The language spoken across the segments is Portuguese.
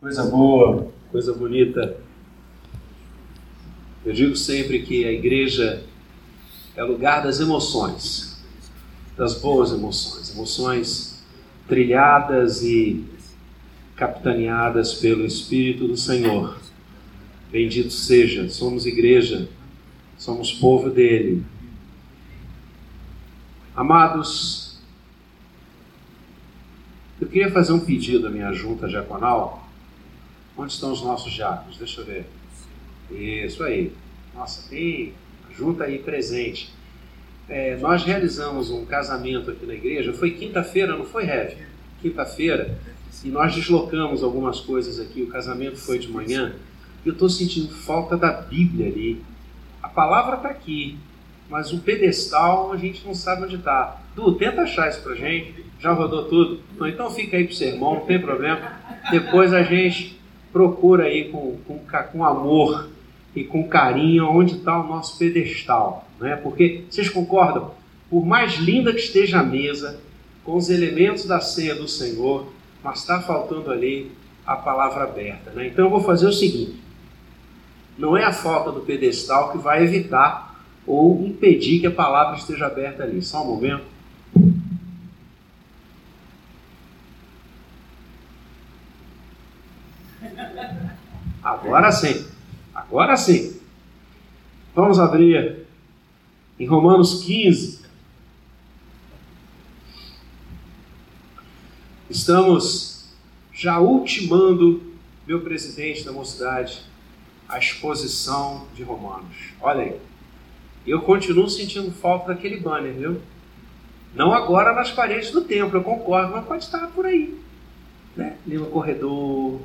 Coisa boa, coisa bonita. Eu digo sempre que a igreja é lugar das emoções, das boas emoções, emoções trilhadas e capitaneadas pelo Espírito do Senhor. Bendito seja, somos igreja, somos povo dele. Amados, eu queria fazer um pedido à minha junta diaconal Onde estão os nossos diáconos? Deixa eu ver. Isso aí. Nossa, tem junta aí presente. É, nós realizamos um casamento aqui na igreja. Foi quinta-feira, não foi, Rev? Quinta-feira. E nós deslocamos algumas coisas aqui. O casamento foi de manhã. E eu estou sentindo falta da Bíblia ali. A palavra está aqui. Mas o pedestal a gente não sabe onde está. Du, tenta achar isso pra gente. Já rodou tudo? Então fica aí pro sermão, não tem problema. Depois a gente procura aí com, com, com amor e com carinho onde está o nosso pedestal. Né? Porque, vocês concordam? Por mais linda que esteja a mesa, com os elementos da ceia do Senhor, mas está faltando ali a palavra aberta. Né? Então eu vou fazer o seguinte: não é a falta do pedestal que vai evitar ou impedir que a palavra esteja aberta ali. Só um momento. Agora sim. Agora sim. Vamos abrir em Romanos 15. Estamos já ultimando, meu presidente da mocidade, a exposição de Romanos. Olha aí. Eu continuo sentindo falta daquele banner, viu? Não agora nas paredes do templo, eu concordo, mas pode estar por aí. Né? Ali no corredor,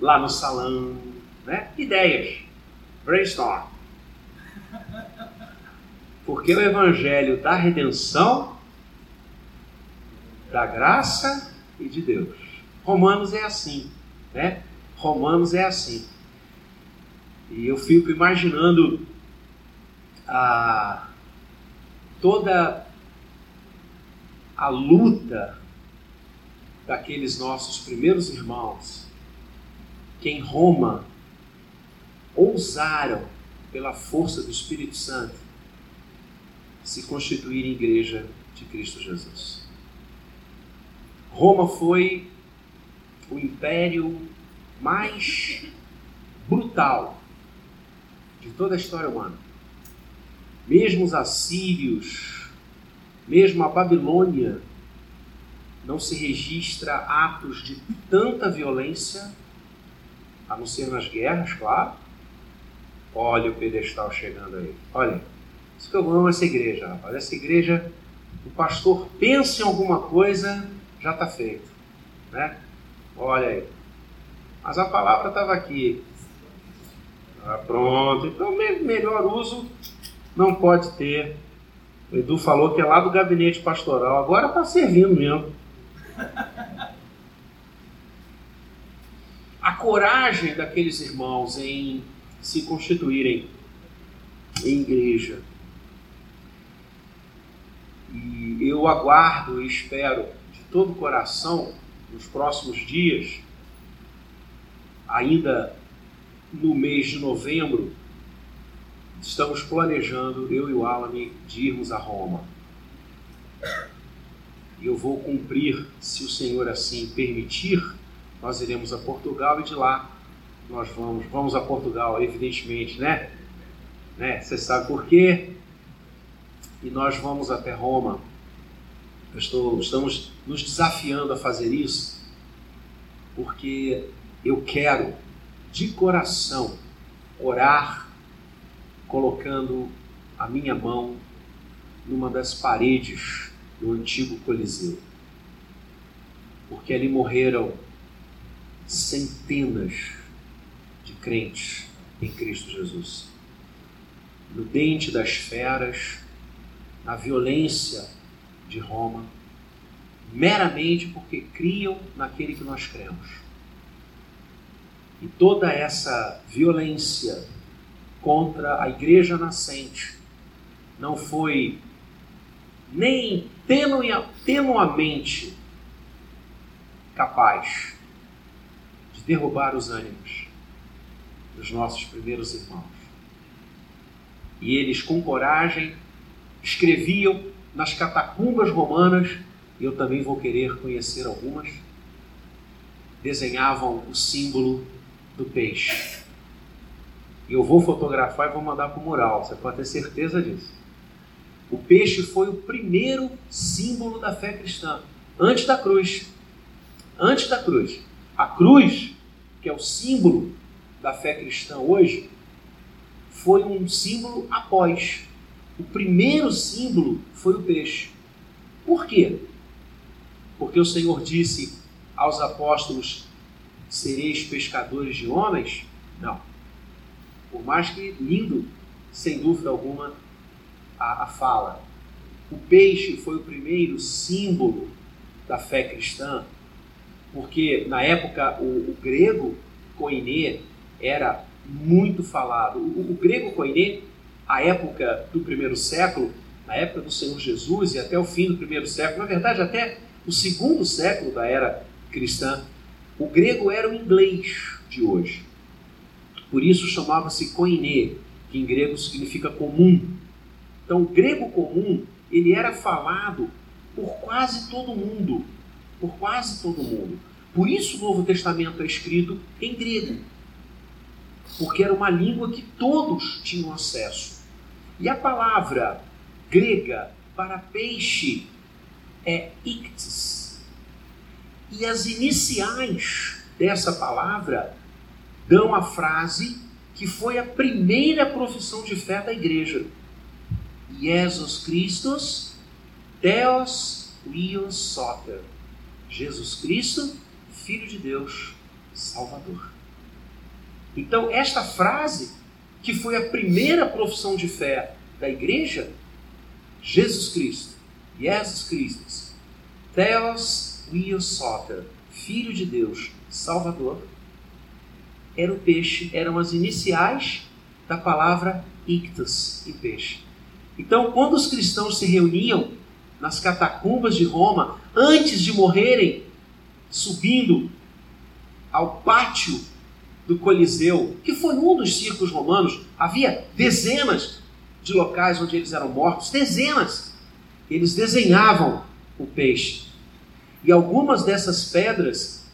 lá no salão, né? Ideias. Brainstorm. Porque o Evangelho da redenção, da graça e de Deus. Romanos é assim, né? Romanos é assim. E eu fico imaginando a, toda a luta daqueles nossos primeiros irmãos que em Roma ousaram, pela força do Espírito Santo, se constituir igreja de Cristo Jesus. Roma foi o império mais brutal de toda a história humana. Mesmo os assírios, mesmo a Babilônia, não se registra atos de tanta violência, a não ser nas guerras, claro, Olha o pedestal chegando aí. Olha, isso que eu amo essa igreja, rapaz. Essa igreja, o pastor pensa em alguma coisa, já está feito. Né? Olha aí. Mas a palavra estava aqui. Ah, pronto. Então, melhor uso não pode ter. O Edu falou que é lá do gabinete pastoral. Agora está servindo mesmo. A coragem daqueles irmãos em se constituírem em igreja. E eu aguardo e espero de todo o coração, nos próximos dias, ainda no mês de novembro, estamos planejando, eu e o Alan, de irmos a Roma. E eu vou cumprir, se o Senhor assim permitir, nós iremos a Portugal e de lá nós vamos, vamos a Portugal, evidentemente, né? né? Você sabe por quê? E nós vamos até Roma. Estou, estamos nos desafiando a fazer isso, porque eu quero, de coração, orar colocando a minha mão numa das paredes do antigo Coliseu. Porque ali morreram centenas crentes em Cristo Jesus. No dente das feras, na violência de Roma, meramente porque criam naquele que nós cremos. E toda essa violência contra a igreja nascente não foi nem tenuamente capaz de derrubar os ânimos dos nossos primeiros irmãos. E eles, com coragem, escreviam nas catacumbas romanas, e eu também vou querer conhecer algumas, desenhavam o símbolo do peixe. E eu vou fotografar e vou mandar para o mural, você pode ter certeza disso. O peixe foi o primeiro símbolo da fé cristã, antes da cruz. Antes da cruz. A cruz, que é o símbolo da fé cristã hoje, foi um símbolo após. O primeiro símbolo foi o peixe. Por quê? Porque o Senhor disse aos apóstolos: sereis pescadores de homens? Não. Por mais que lindo, sem dúvida alguma, a, a fala. O peixe foi o primeiro símbolo da fé cristã, porque na época o, o grego koiné era muito falado. O, o grego koiné, a época do primeiro século, na época do Senhor Jesus e até o fim do primeiro século, na verdade até o segundo século da era cristã, o grego era o inglês de hoje. Por isso chamava-se koiné, que em grego significa comum. Então, o grego comum, ele era falado por quase todo mundo, por quase todo mundo. Por isso o Novo Testamento é escrito em grego, porque era uma língua que todos tinham acesso. E a palavra grega para peixe é ictis. E as iniciais dessa palavra dão a frase que foi a primeira profissão de fé da igreja. Jesus Christus, Deus Leos Soter. Jesus Cristo, Filho de Deus, Salvador. Então, esta frase, que foi a primeira profissão de fé da igreja, Jesus Cristo, Jesus Cristo, Theos Soter, Filho de Deus, Salvador, era o peixe, eram as iniciais da palavra ictus, e peixe. Então, quando os cristãos se reuniam nas catacumbas de Roma, antes de morrerem, subindo ao pátio do Coliseu, que foi um dos circos romanos, havia dezenas de locais onde eles eram mortos, dezenas. Eles desenhavam o peixe. E algumas dessas pedras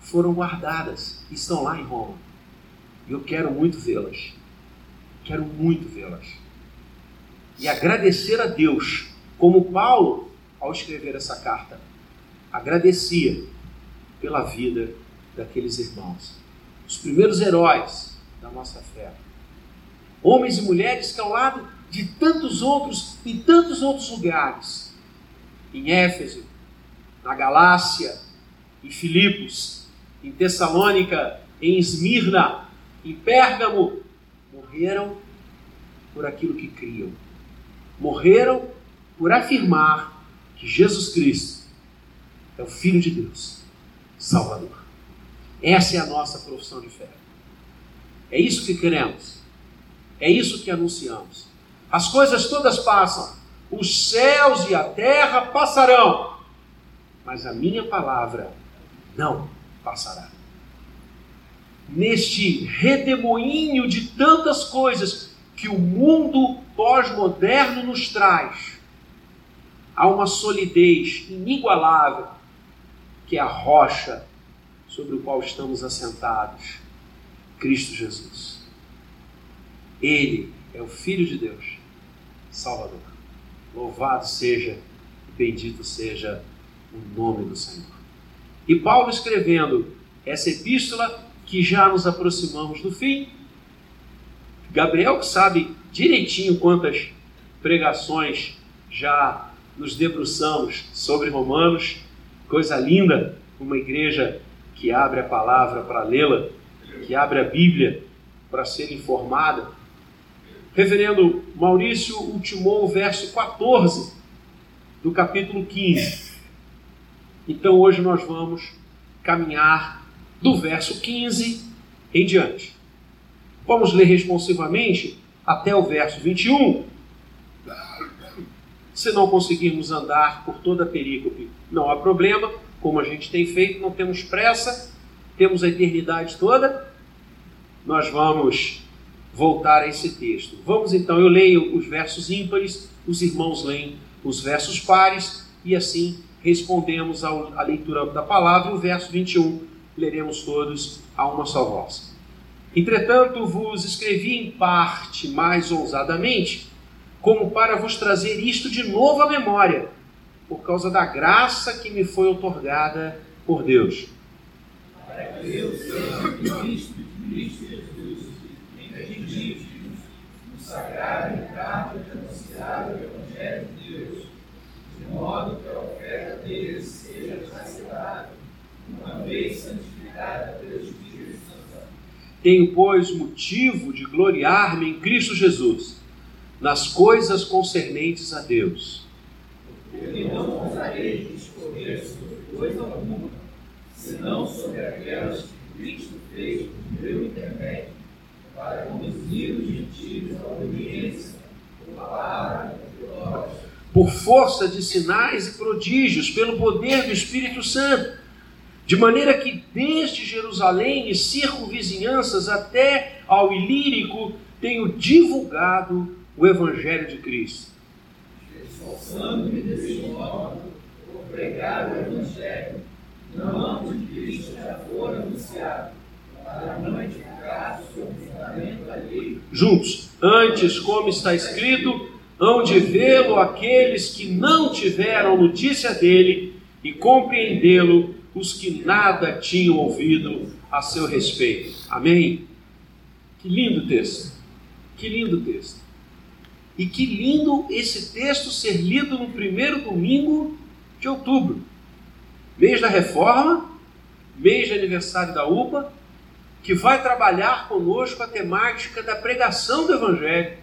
foram guardadas, estão lá em Roma. E eu quero muito vê-las. Quero muito vê-las e agradecer a Deus, como Paulo, ao escrever essa carta, agradecia pela vida daqueles irmãos, os primeiros heróis da nossa fé. Homens e mulheres que, ao lado de tantos outros, em tantos outros lugares, em Éfeso, na Galácia, em Filipos, em Tessalônica, em Esmirna, em Pérgamo, morreram por aquilo que criam morreram por afirmar que Jesus Cristo é o Filho de Deus, Salvador. Essa é a nossa profissão de fé. É isso que queremos. É isso que anunciamos. As coisas todas passam. Os céus e a terra passarão. Mas a minha palavra não passará. Neste redemoinho de tantas coisas que o mundo pós-moderno nos traz, há uma solidez inigualável, que é a rocha sobre o qual estamos assentados, Cristo Jesus. Ele é o Filho de Deus, Salvador. Louvado seja e bendito seja o nome do Senhor. E Paulo escrevendo essa epístola, que já nos aproximamos do fim, Gabriel que sabe direitinho quantas pregações já nos debruçamos sobre Romanos, coisa linda, uma igreja que abre a palavra para lê-la, que abre a Bíblia para ser informada. Reverendo Maurício ultimou o verso 14 do capítulo 15. Então hoje nós vamos caminhar do verso 15 em diante. Vamos ler responsivamente até o verso 21. Se não conseguirmos andar por toda a perícope, não há problema, como a gente tem feito, não temos pressa, temos a eternidade toda, nós vamos voltar a esse texto. Vamos então, eu leio os versos ímpares, os irmãos leem os versos pares e assim respondemos à leitura da palavra. O verso 21 leremos todos a uma só voz. Entretanto, vos escrevi em parte mais ousadamente, como para vos trazer isto de novo à memória, por causa da graça que me foi otorgada por Deus. Tenho, pois, motivo de gloriar-me em Cristo Jesus, nas coisas concernentes a Deus. Porque não ousarei discorrer sobre coisa alguma, senão sobre aquelas que Cristo fez por meu intermédio, para conduzir os gentios à obediência, por palavra glória por força de sinais e prodígios, pelo poder do Espírito Santo, de maneira que desde Jerusalém e circunvizinhanças até ao Ilírico tenho divulgado o Evangelho de Cristo. O Evangelho, onde Cristo já for anunciado, para não edificar sobre fundamento alheio. Juntos, antes, como está escrito, hão de vê-lo aqueles que não tiveram notícia dele e compreendê-lo os que nada tinham ouvido a seu respeito. Amém? Que lindo texto. Que lindo texto. E que lindo esse texto ser lido no primeiro domingo de outubro. Mês da reforma, mês de aniversário da UPA, que vai trabalhar conosco a temática da pregação do Evangelho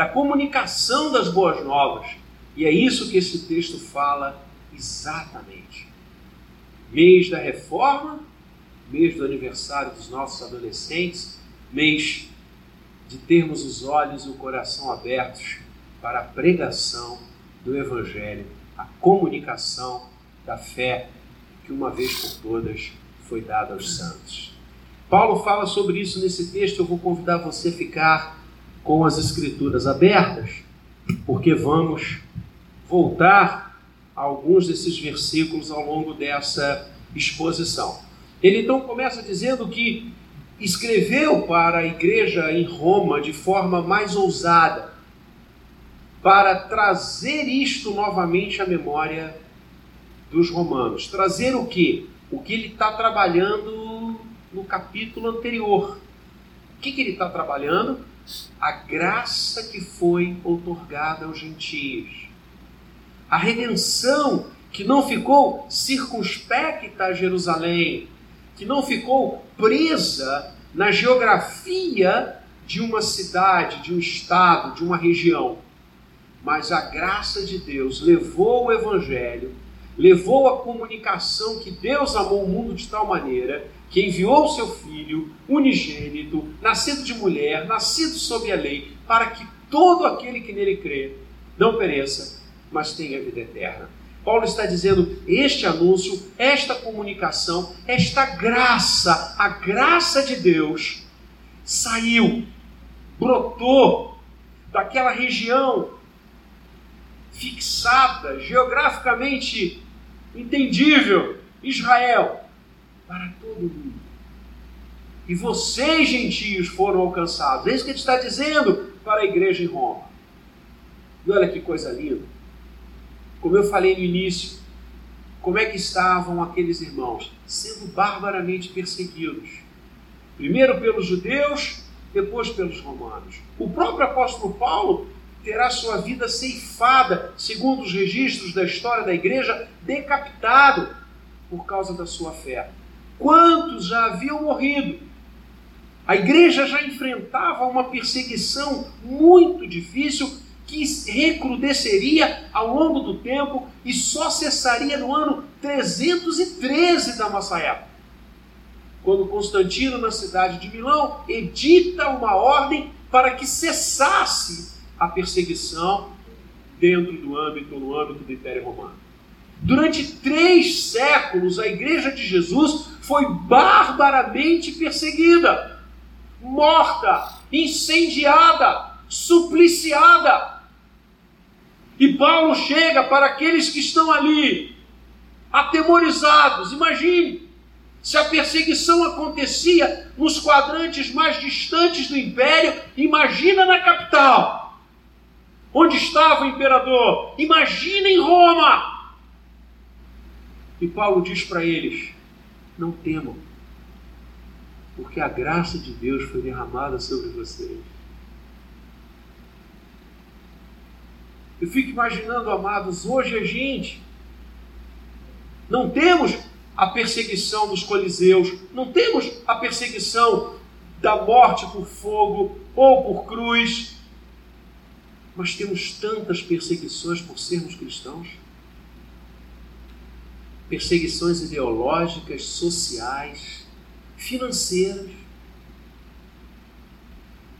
da comunicação das boas novas. E é isso que esse texto fala exatamente. Mês da reforma, mês do aniversário dos nossos adolescentes, mês de termos os olhos e o coração abertos para a pregação do Evangelho, a comunicação da fé que uma vez por todas foi dada aos santos. Paulo fala sobre isso nesse texto, eu vou convidar você a ficar com as Escrituras abertas, porque vamos voltar a alguns desses versículos ao longo dessa exposição. Ele então começa dizendo que escreveu para a igreja em Roma de forma mais ousada, para trazer isto novamente à memória dos romanos. Trazer o que? O que ele está trabalhando no capítulo anterior. O que, que ele está trabalhando? a graça que foi outorgada aos gentios, a redenção que não ficou circunspecta a Jerusalém, que não ficou presa na geografia de uma cidade, de um estado, de uma região. Mas a graça de Deus levou o Evangelho, levou a comunicação que Deus amou o mundo de tal maneira que enviou o seu Filho unigênito, nascido de mulher, nascido sob a lei, para que todo aquele que nele crê não pereça, mas tenha vida eterna. Paulo está dizendo: este anúncio, esta comunicação, esta graça, a graça de Deus, saiu, brotou daquela região fixada, geograficamente entendível, Israel, para todo mundo. E vocês, gentios, foram alcançados. É isso que ele está dizendo para a igreja em Roma. E olha que coisa linda. Como eu falei no início, como é que estavam aqueles irmãos? Sendo barbaramente perseguidos. Primeiro pelos judeus, depois pelos romanos. O próprio apóstolo Paulo terá sua vida ceifada, segundo os registros da história da igreja, decapitado por causa da sua fé. Quantos já haviam morrido? A igreja já enfrentava uma perseguição muito difícil que recrudesceria ao longo do tempo e só cessaria no ano 313 da nossa época. Quando Constantino, na cidade de Milão, edita uma ordem para que cessasse a perseguição dentro do âmbito, no âmbito do Império Romano. Durante três séculos, a igreja de Jesus foi barbaramente perseguida, morta, incendiada, supliciada. E Paulo chega para aqueles que estão ali, atemorizados. Imagine, se a perseguição acontecia nos quadrantes mais distantes do império, imagina na capital. Onde estava o imperador? Imagina em Roma. E Paulo diz para eles: não temam, porque a graça de Deus foi derramada sobre vocês. Eu fico imaginando, amados, hoje a gente não temos a perseguição dos coliseus, não temos a perseguição da morte por fogo ou por cruz, mas temos tantas perseguições por sermos cristãos perseguições ideológicas, sociais, financeiras.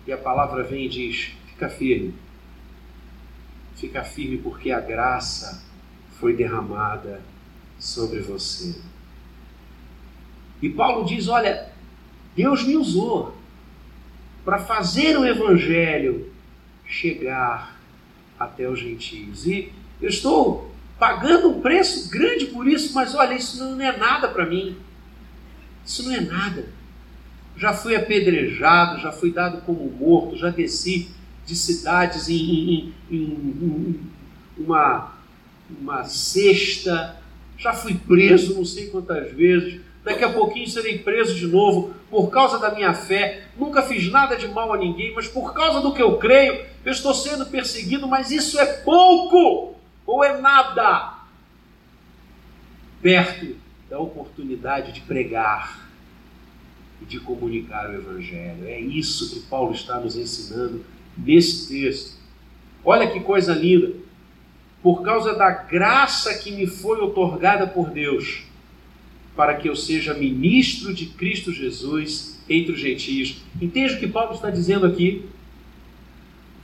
E a palavra vem e diz: fica firme, fica firme porque a graça foi derramada sobre você. E Paulo diz: olha, Deus me usou para fazer o evangelho chegar até os gentios. E eu estou pagando um preço grande por isso, mas olha, isso não é nada para mim. Isso não é nada. Já fui apedrejado, já fui dado como morto, já desci de cidades em, em, em, em uma, uma cesta, já fui preso não sei quantas vezes, daqui a pouquinho serei preso de novo por causa da minha fé. Nunca fiz nada de mal a ninguém, mas por causa do que eu creio, eu estou sendo perseguido, mas isso é pouco ou é nada perto da oportunidade de pregar e de comunicar o Evangelho. É isso que Paulo está nos ensinando nesse texto. Olha que coisa linda! Por causa da graça que me foi otorgada por Deus, para que eu seja ministro de Cristo Jesus entre os gentios. Entende o que Paulo está dizendo aqui?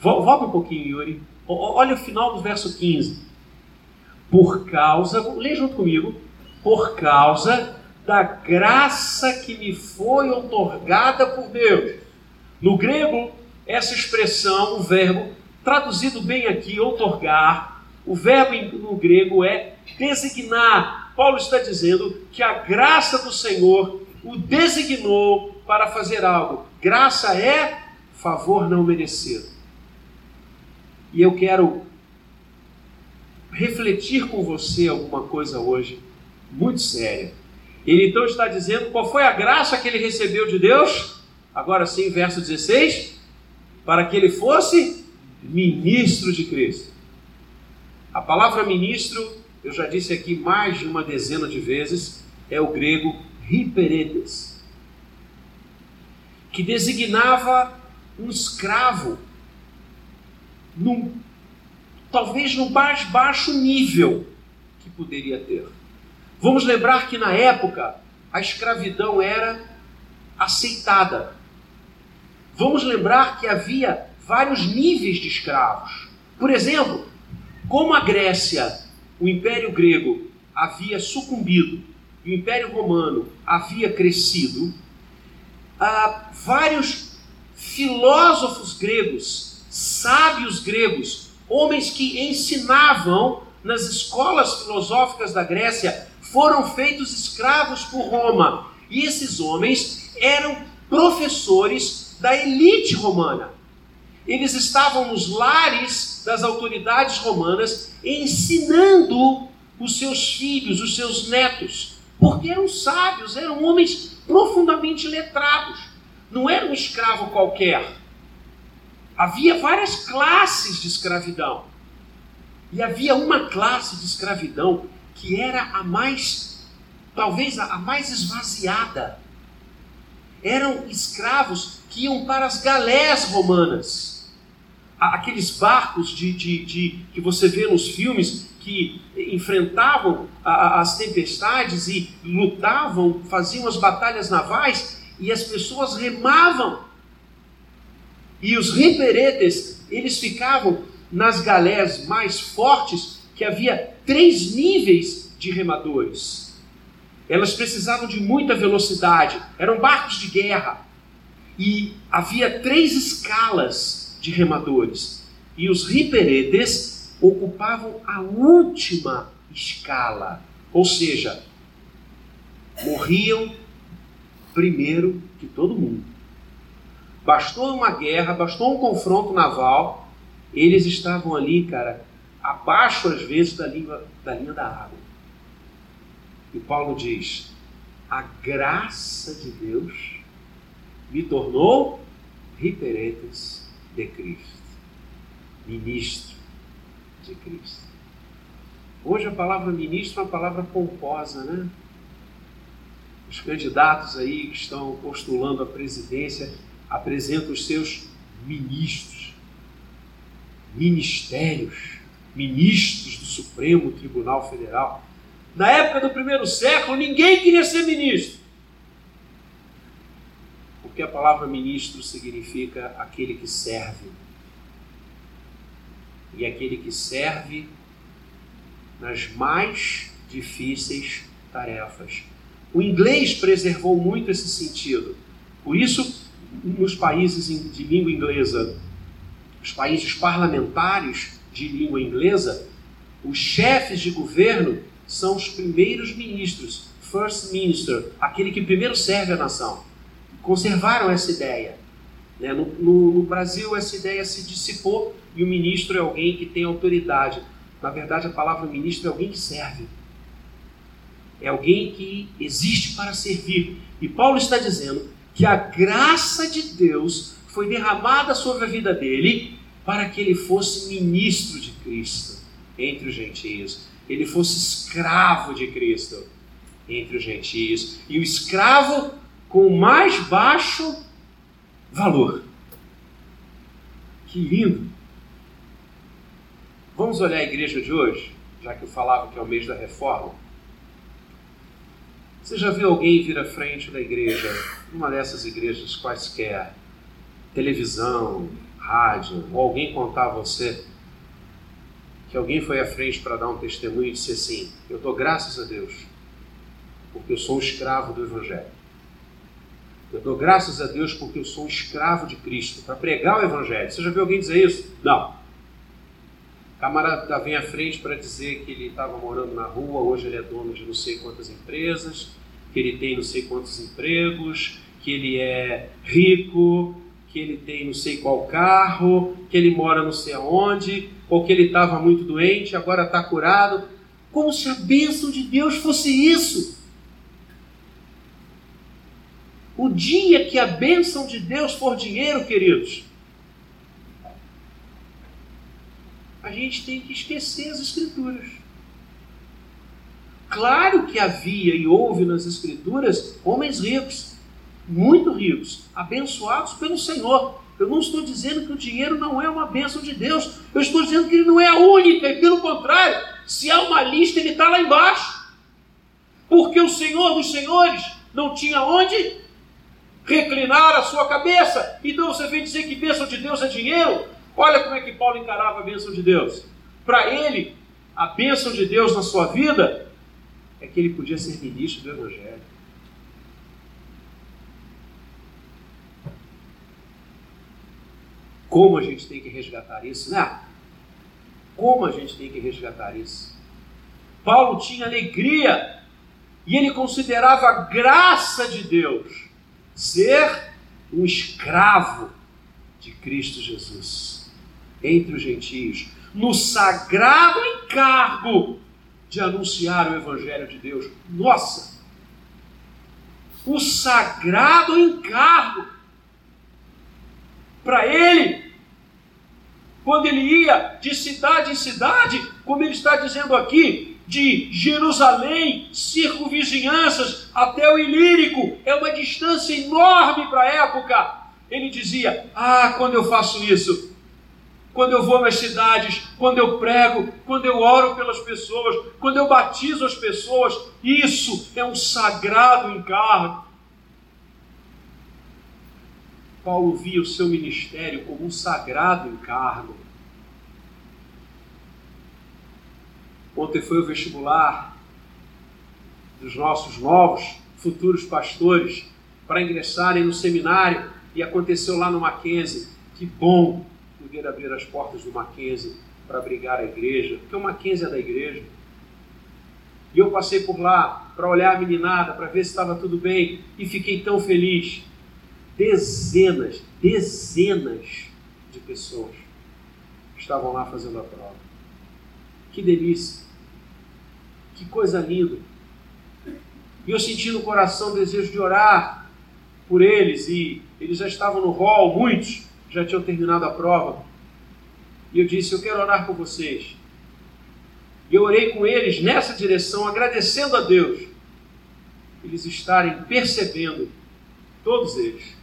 Volta um pouquinho, Yuri. Olha o final do verso 15. Por causa, lê junto comigo, por causa da graça que me foi otorgada por Deus. No grego, essa expressão, o verbo, traduzido bem aqui, otorgar, o verbo no grego é designar. Paulo está dizendo que a graça do Senhor o designou para fazer algo. Graça é favor não merecido. E eu quero refletir com você alguma coisa hoje muito séria. Ele então está dizendo qual foi a graça que ele recebeu de Deus, agora sim, verso 16, para que ele fosse ministro de Cristo. A palavra ministro, eu já disse aqui mais de uma dezena de vezes, é o grego hiperetes, que designava um escravo num talvez no mais baixo nível que poderia ter. Vamos lembrar que na época a escravidão era aceitada. Vamos lembrar que havia vários níveis de escravos. Por exemplo, como a Grécia, o Império Grego, havia sucumbido e o Império Romano havia crescido, ah, vários filósofos gregos, sábios gregos, homens que ensinavam nas escolas filosóficas da Grécia foram feitos escravos por Roma. E esses homens eram professores da elite romana. Eles estavam nos lares das autoridades romanas ensinando os seus filhos, os seus netos, porque eram sábios, eram homens profundamente letrados. Não era um escravo qualquer havia várias classes de escravidão. E havia uma classe de escravidão que era a mais, talvez a mais esvaziada. Eram escravos que iam para as galés romanas. Aqueles barcos de, de, de que você vê nos filmes que enfrentavam as tempestades e lutavam, faziam as batalhas navais e as pessoas remavam e os riperetes, eles ficavam nas galés mais fortes, que havia três níveis de remadores. Elas precisavam de muita velocidade, eram barcos de guerra. E havia três escalas de remadores. E os riperedes ocupavam a última escala, ou seja, morriam primeiro que todo mundo. Bastou uma guerra, bastou um confronto naval, eles estavam ali, cara, abaixo às vezes da linha da, linha da água. E Paulo diz: a graça de Deus me tornou riperetes de Cristo, ministro de Cristo. Hoje a palavra ministro é uma palavra pomposa, né? Os candidatos aí que estão postulando a presidência apresentam os seus ministros, ministérios, ministros do Supremo Tribunal Federal. Na época do primeiro século, ninguém queria ser ministro. Porque a palavra ministro significa aquele que serve. E aquele que serve nas mais difíceis tarefas. O inglês preservou muito esse sentido. Por isso, nos países de língua inglesa, os países parlamentares de língua inglesa, os chefes de governo são os primeiros ministros, first minister, aquele que primeiro serve a nação. Conservaram essa ideia. Né? No, no, no Brasil, essa ideia se dissipou e o ministro é alguém que tem autoridade. Na verdade, a palavra ministro é alguém que serve. É alguém que existe para servir. E Paulo está dizendo que a graça de Deus foi derramada sobre a vida dele para que ele fosse ministro de Cristo entre os gentios. Ele fosse escravo de Cristo entre os gentios. E o escravo com o mais baixo valor. Que lindo! Vamos olhar a igreja de hoje, já que eu falava que é o mês da reforma. Você já viu alguém vir à frente da igreja, uma dessas igrejas quaisquer, televisão, rádio, ou alguém contar a você que alguém foi à frente para dar um testemunho e disse assim: Eu dou graças a Deus, porque eu sou um escravo do Evangelho. Eu dou graças a Deus porque eu sou um escravo de Cristo, para pregar o Evangelho. Você já viu alguém dizer isso? Não. O camarada vem à frente para dizer que ele estava morando na rua, hoje ele é dono de não sei quantas empresas, que ele tem não sei quantos empregos, que ele é rico, que ele tem não sei qual carro, que ele mora não sei aonde, ou que ele estava muito doente, agora está curado. Como se a bênção de Deus fosse isso. O dia que a bênção de Deus for dinheiro, queridos, a gente tem que esquecer as Escrituras. Claro que havia e houve nas Escrituras homens ricos, muito ricos, abençoados pelo Senhor. Eu não estou dizendo que o dinheiro não é uma bênção de Deus. Eu estou dizendo que ele não é a única, e pelo contrário, se há uma lista, ele está lá embaixo. Porque o Senhor dos Senhores não tinha onde reclinar a sua cabeça. Então você vem dizer que bênção de Deus é dinheiro? Olha como é que Paulo encarava a bênção de Deus. Para ele, a bênção de Deus na sua vida é que ele podia ser ministro do Evangelho. Como a gente tem que resgatar isso, né? Como a gente tem que resgatar isso? Paulo tinha alegria e ele considerava a graça de Deus ser um escravo de Cristo Jesus entre os gentios, no sagrado encargo de anunciar o Evangelho de Deus. Nossa! O sagrado encargo para ele quando ele ia de cidade em cidade, como ele está dizendo aqui, de Jerusalém, circunvizinhanças, até o Ilírico, é uma distância enorme para a época. Ele dizia: Ah, quando eu faço isso, quando eu vou nas cidades, quando eu prego, quando eu oro pelas pessoas, quando eu batizo as pessoas, isso é um sagrado encargo. Paulo via o seu ministério como um sagrado encargo. Ontem foi o vestibular dos nossos novos futuros pastores para ingressarem no seminário e aconteceu lá no Mackenzie. Que bom poder abrir as portas do Mackenzie para abrigar a igreja, porque o Mackenzie é da igreja. E eu passei por lá para olhar a meninada, para ver se estava tudo bem, e fiquei tão feliz. Dezenas, dezenas de pessoas estavam lá fazendo a prova. Que delícia! Que coisa linda! E eu senti no coração o desejo de orar por eles, e eles já estavam no hall, muitos já tinham terminado a prova. E eu disse: Eu quero orar por vocês. E eu orei com eles nessa direção, agradecendo a Deus, eles estarem percebendo, todos eles,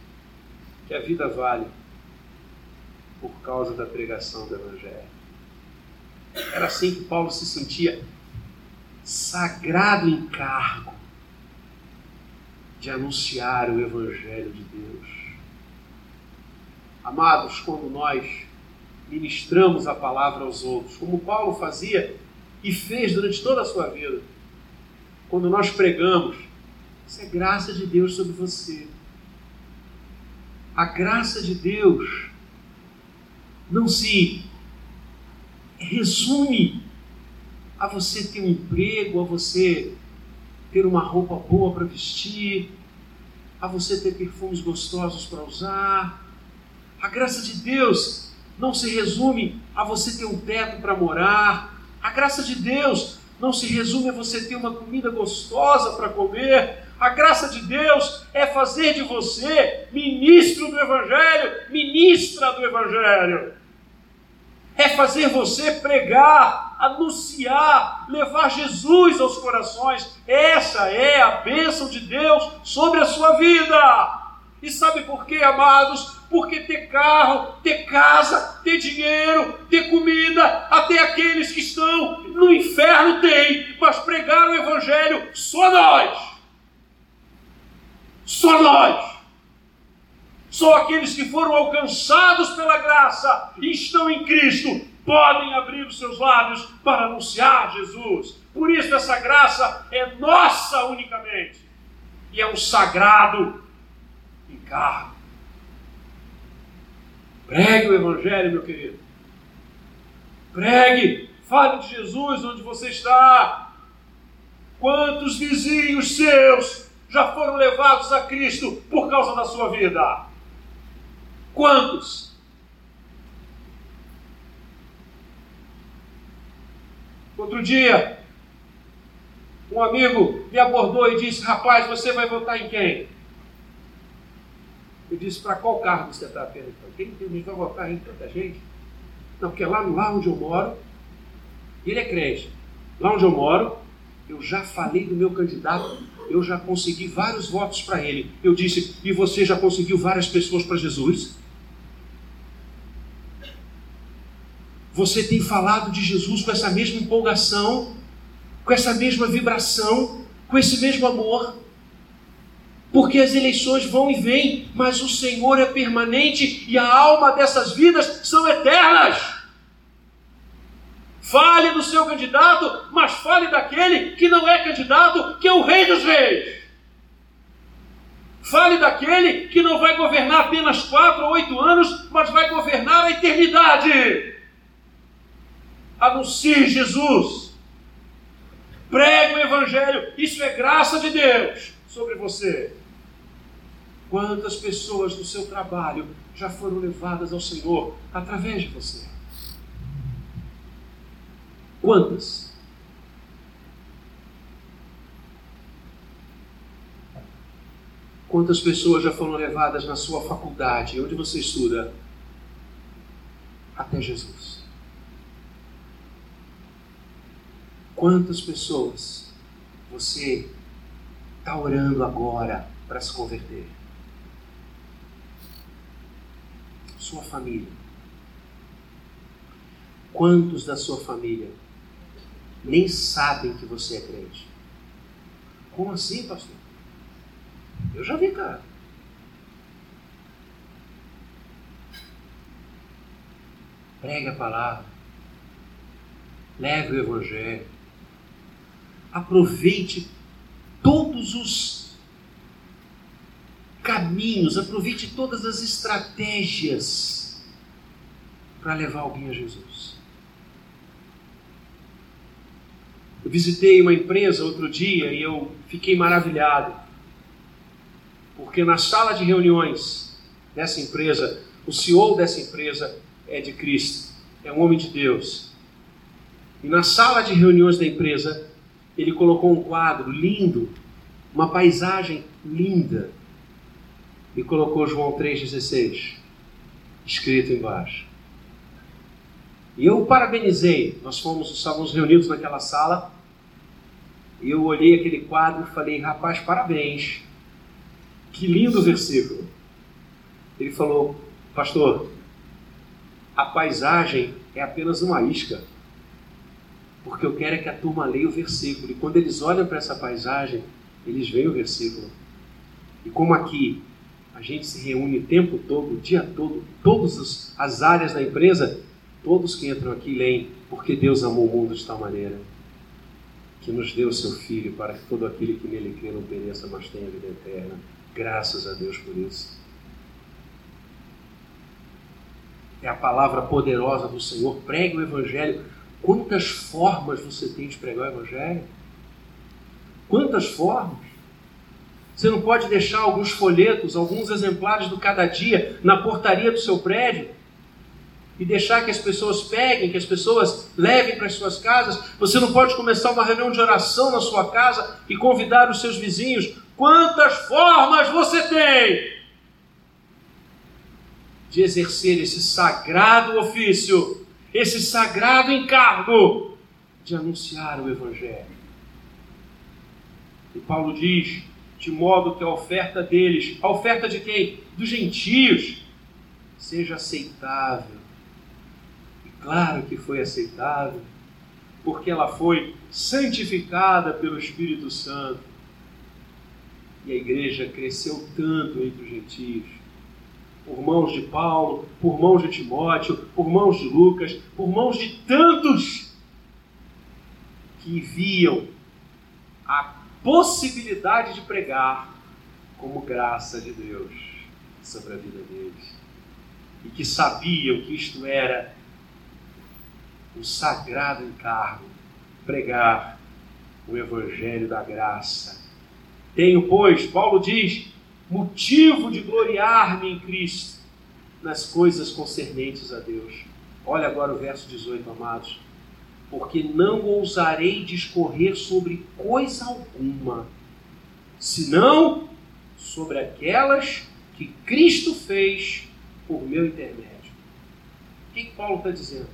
que a vida vale por causa da pregação do Evangelho. Era assim que Paulo se sentia sagrado encargo de anunciar o Evangelho de Deus. Amados, quando nós ministramos a palavra aos outros, como Paulo fazia e fez durante toda a sua vida. Quando nós pregamos, isso é graça de Deus sobre você. A graça de Deus não se resume a você ter um emprego, a você ter uma roupa boa para vestir, a você ter perfumes gostosos para usar. A graça de Deus não se resume a você ter um teto para morar, a graça de Deus não se resume a você ter uma comida gostosa para comer. A graça de Deus é fazer de você ministro do Evangelho, ministra do Evangelho. É fazer você pregar, anunciar, levar Jesus aos corações. Essa é a bênção de Deus sobre a sua vida. E sabe por quê, amados? Porque ter carro, ter casa, ter dinheiro, ter comida, até aqueles que estão no inferno têm, mas pregar o Evangelho só nós. Só nós. Só aqueles que foram alcançados pela graça e estão em Cristo podem abrir os seus lábios para anunciar Jesus. Por isso, essa graça é nossa unicamente. E é um sagrado encargo. Pregue o Evangelho, meu querido. Pregue, fale de Jesus onde você está. Quantos vizinhos seus já foram levados a Cristo por causa da sua vida? Quantos? Outro dia, um amigo me abordou e disse: Rapaz, você vai votar em quem? Eu disse, para qual cargo você está perguntando? Quem tem vai votar em tanta gente? Não, porque lá, lá onde eu moro, ele é crente. Lá onde eu moro, eu já falei do meu candidato, eu já consegui vários votos para ele. Eu disse, e você já conseguiu várias pessoas para Jesus? Você tem falado de Jesus com essa mesma empolgação, com essa mesma vibração, com esse mesmo amor porque as eleições vão e vêm, mas o Senhor é permanente e a alma dessas vidas são eternas. Fale do seu candidato, mas fale daquele que não é candidato, que é o Rei dos Reis. Fale daquele que não vai governar apenas quatro ou oito anos, mas vai governar a eternidade. Anuncie Jesus. Pregue o Evangelho. Isso é graça de Deus sobre você. Quantas pessoas do seu trabalho já foram levadas ao Senhor através de você? Quantas? Quantas pessoas já foram levadas na sua faculdade, onde você estuda, até Jesus? Quantas pessoas você está orando agora para se converter? sua família. Quantos da sua família nem sabem que você é crente? Como assim, pastor? Eu já vi, cara. Pregue a palavra. Leve o Evangelho. Aproveite todos os caminhos, aproveite todas as estratégias para levar alguém a Jesus. Eu visitei uma empresa outro dia e eu fiquei maravilhado, porque na sala de reuniões dessa empresa, o CEO dessa empresa é de Cristo, é um homem de Deus. E na sala de reuniões da empresa, ele colocou um quadro lindo, uma paisagem linda, e colocou João 3,16 escrito embaixo. E eu o parabenizei. Nós fomos, estávamos reunidos naquela sala. E eu olhei aquele quadro e falei: rapaz, parabéns. Que lindo versículo. Ele falou: Pastor, a paisagem é apenas uma isca porque eu quero é que a turma leia o versículo. E quando eles olham para essa paisagem, eles veem o versículo. E como aqui a gente se reúne o tempo todo, o dia todo, todas as áreas da empresa, todos que entram aqui leem, porque Deus amou o mundo de tal maneira que nos deu o seu Filho para que todo aquele que nele crê não pereça, mas tenha vida eterna. Graças a Deus por isso. É a palavra poderosa do Senhor. Pregue o Evangelho Quantas formas você tem de pregar o Evangelho? Quantas formas? Você não pode deixar alguns folhetos, alguns exemplares do cada dia na portaria do seu prédio e deixar que as pessoas peguem, que as pessoas levem para as suas casas. Você não pode começar uma reunião de oração na sua casa e convidar os seus vizinhos. Quantas formas você tem de exercer esse sagrado ofício esse sagrado encargo de anunciar o Evangelho. E Paulo diz: de modo que a oferta deles, a oferta de quem? Dos gentios, seja aceitável. E claro que foi aceitável, porque ela foi santificada pelo Espírito Santo. E a igreja cresceu tanto entre os gentios por mãos de Paulo, por mãos de Timóteo, por mãos de Lucas, por mãos de tantos que viam a possibilidade de pregar como graça de Deus sobre a vida deles. E que sabiam que isto era um sagrado encargo pregar o Evangelho da graça. Tenho, pois, Paulo diz, motivo de gloriar-me em Cristo nas coisas concernentes a Deus. Olha agora o verso 18, amados. Porque não ousarei discorrer sobre coisa alguma, senão sobre aquelas que Cristo fez por meu intermédio. O que, que Paulo está dizendo?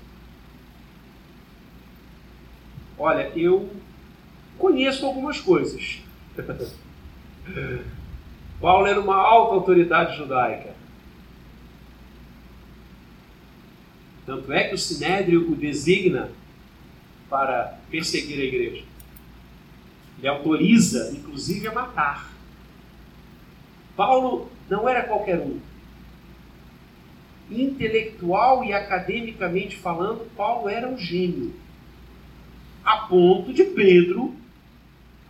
Olha, eu conheço algumas coisas. Paulo era uma alta autoridade judaica. Tanto é que o Sinédrio o designa para perseguir a igreja. Ele autoriza, inclusive, a matar. Paulo não era qualquer um. Intelectual e academicamente falando, Paulo era um gênio. A ponto de Pedro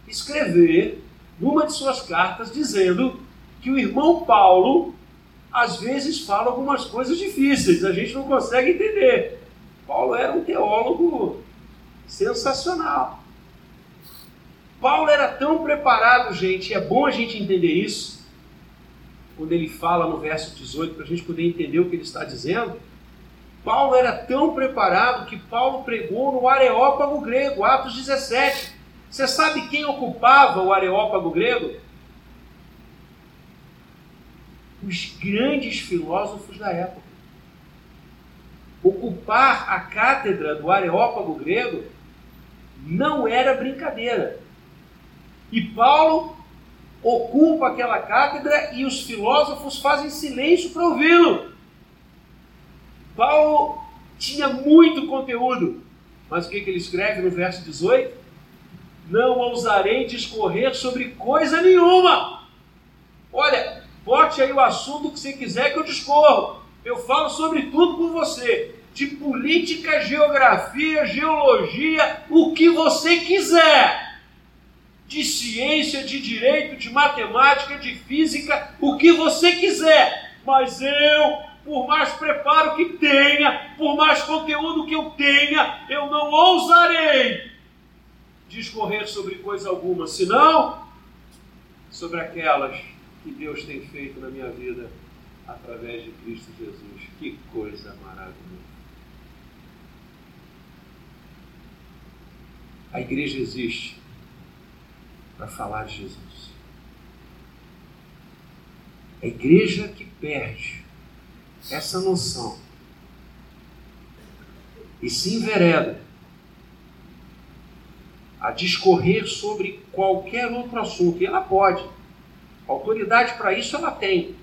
escrever numa de suas cartas dizendo que o irmão Paulo às vezes fala algumas coisas difíceis, a gente não consegue entender. Paulo era um teólogo sensacional. Paulo era tão preparado, gente, é bom a gente entender isso, quando ele fala no verso 18, para a gente poder entender o que ele está dizendo. Paulo era tão preparado que Paulo pregou no Areópago grego, Atos 17. Você sabe quem ocupava o Areópago grego? Os grandes filósofos da época. Ocupar a cátedra do Areópago grego não era brincadeira. E Paulo ocupa aquela cátedra e os filósofos fazem silêncio para ouvi-lo. Paulo tinha muito conteúdo, mas o que, que ele escreve no verso 18? Não ousarei discorrer sobre coisa nenhuma. Olha, bote aí o assunto que você quiser que eu discorro. Eu falo sobre tudo com você. De política, geografia, geologia, o que você quiser. de ciência, de direito, de matemática, de física, o que você quiser. Mas eu, por mais preparo que tenha, por mais conteúdo que eu tenha, eu não ousarei discorrer sobre coisa alguma, senão sobre aquelas que Deus tem feito na minha vida através de Cristo Jesus. Que coisa maravilhosa! A igreja existe para falar de Jesus. A igreja que perde essa noção e se envereda a discorrer sobre qualquer outro assunto, e ela pode. Autoridade para isso ela tem.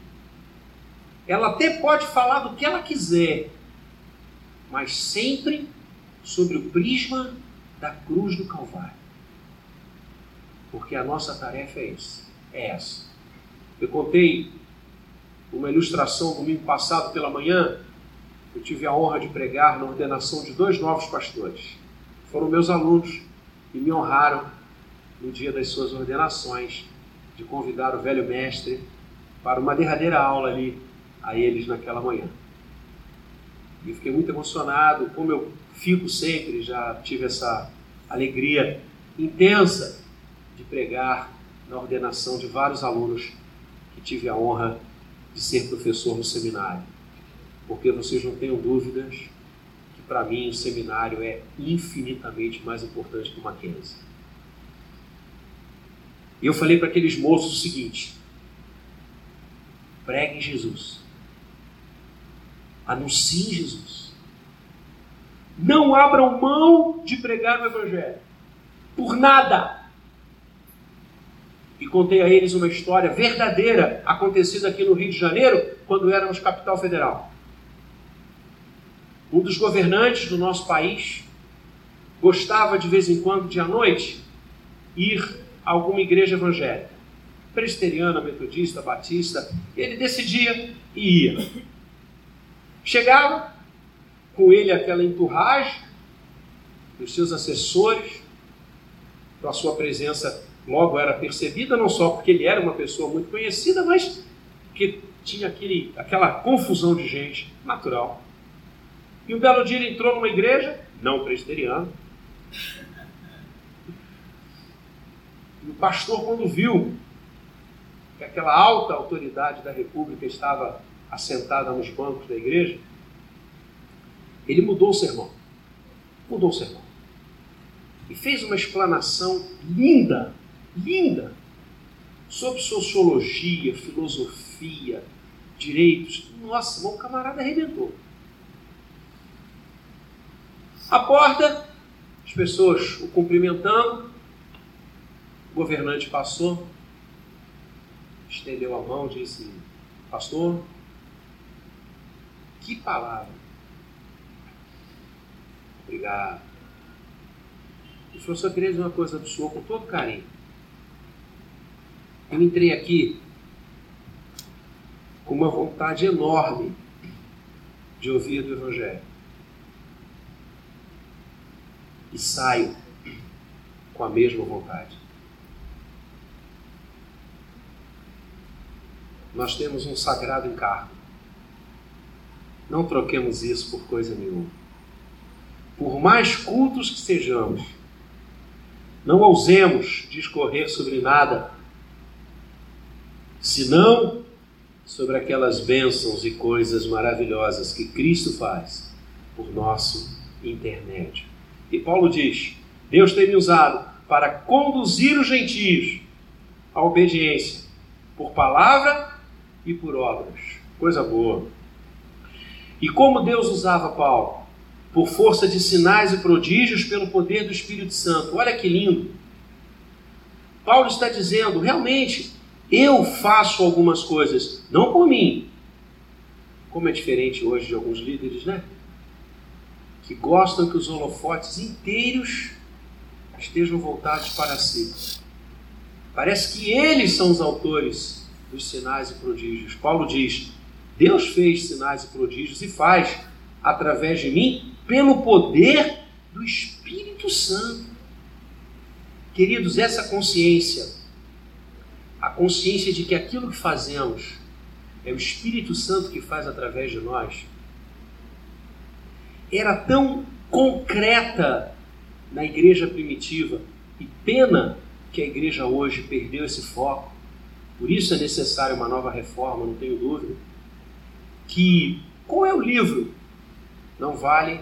Ela até pode falar do que ela quiser, mas sempre sobre o prisma da cruz do Calvário. Porque a nossa tarefa é essa. É essa. Eu contei uma ilustração domingo passado pela manhã. Eu tive a honra de pregar na ordenação de dois novos pastores. Foram meus alunos e me honraram no dia das suas ordenações de convidar o velho mestre para uma derradeira aula ali a eles naquela manhã. E fiquei muito emocionado, como eu fico sempre, já tive essa alegria intensa de pregar na ordenação de vários alunos que tive a honra de ser professor no seminário. Porque vocês não tenham dúvidas para mim o seminário é infinitamente mais importante que o Mackenzie. E eu falei para aqueles moços o seguinte: preguem Jesus. Anunciem Jesus. Não abram mão de pregar o Evangelho. Por nada e contei a eles uma história verdadeira acontecida aqui no Rio de Janeiro, quando éramos capital federal. Um dos governantes do nosso país gostava de vez em quando, de à noite, ir a alguma igreja evangélica, presbiteriana, metodista, batista. Ele decidia e ia. Chegava com ele aquela enturragem, os seus assessores, a sua presença logo era percebida, não só porque ele era uma pessoa muito conhecida, mas que tinha aquele, aquela confusão de gente natural. E um belo dia ele entrou numa igreja, não presbiteriana. E o pastor, quando viu que aquela alta autoridade da República estava assentada nos bancos da igreja, ele mudou o sermão. Mudou o sermão. E fez uma explanação linda linda sobre sociologia, filosofia, direitos. Nossa, o camarada arrebentou. A porta, as pessoas o cumprimentando, o governante passou, estendeu a mão, disse: Pastor, que palavra. Obrigado. E falou: só queria dizer uma coisa do senhor com todo carinho. Eu entrei aqui com uma vontade enorme de ouvir do Evangelho. E saio com a mesma vontade. Nós temos um sagrado encargo. Não troquemos isso por coisa nenhuma. Por mais cultos que sejamos, não ousemos discorrer sobre nada senão sobre aquelas bênçãos e coisas maravilhosas que Cristo faz por nosso intermédio. E Paulo diz: Deus tem me usado para conduzir os gentios à obediência, por palavra e por obras. Coisa boa. E como Deus usava Paulo? Por força de sinais e prodígios pelo poder do Espírito Santo. Olha que lindo. Paulo está dizendo, realmente, eu faço algumas coisas, não por mim. Como é diferente hoje de alguns líderes, né? Que gostam que os holofotes inteiros estejam voltados para si. Parece que eles são os autores dos sinais e prodígios. Paulo diz: Deus fez sinais e prodígios e faz através de mim pelo poder do Espírito Santo. Queridos, essa consciência, a consciência de que aquilo que fazemos é o Espírito Santo que faz através de nós, era tão concreta na igreja primitiva e pena que a igreja hoje perdeu esse foco. Por isso é necessária uma nova reforma, não tenho dúvida. Que qual é o livro? Não vale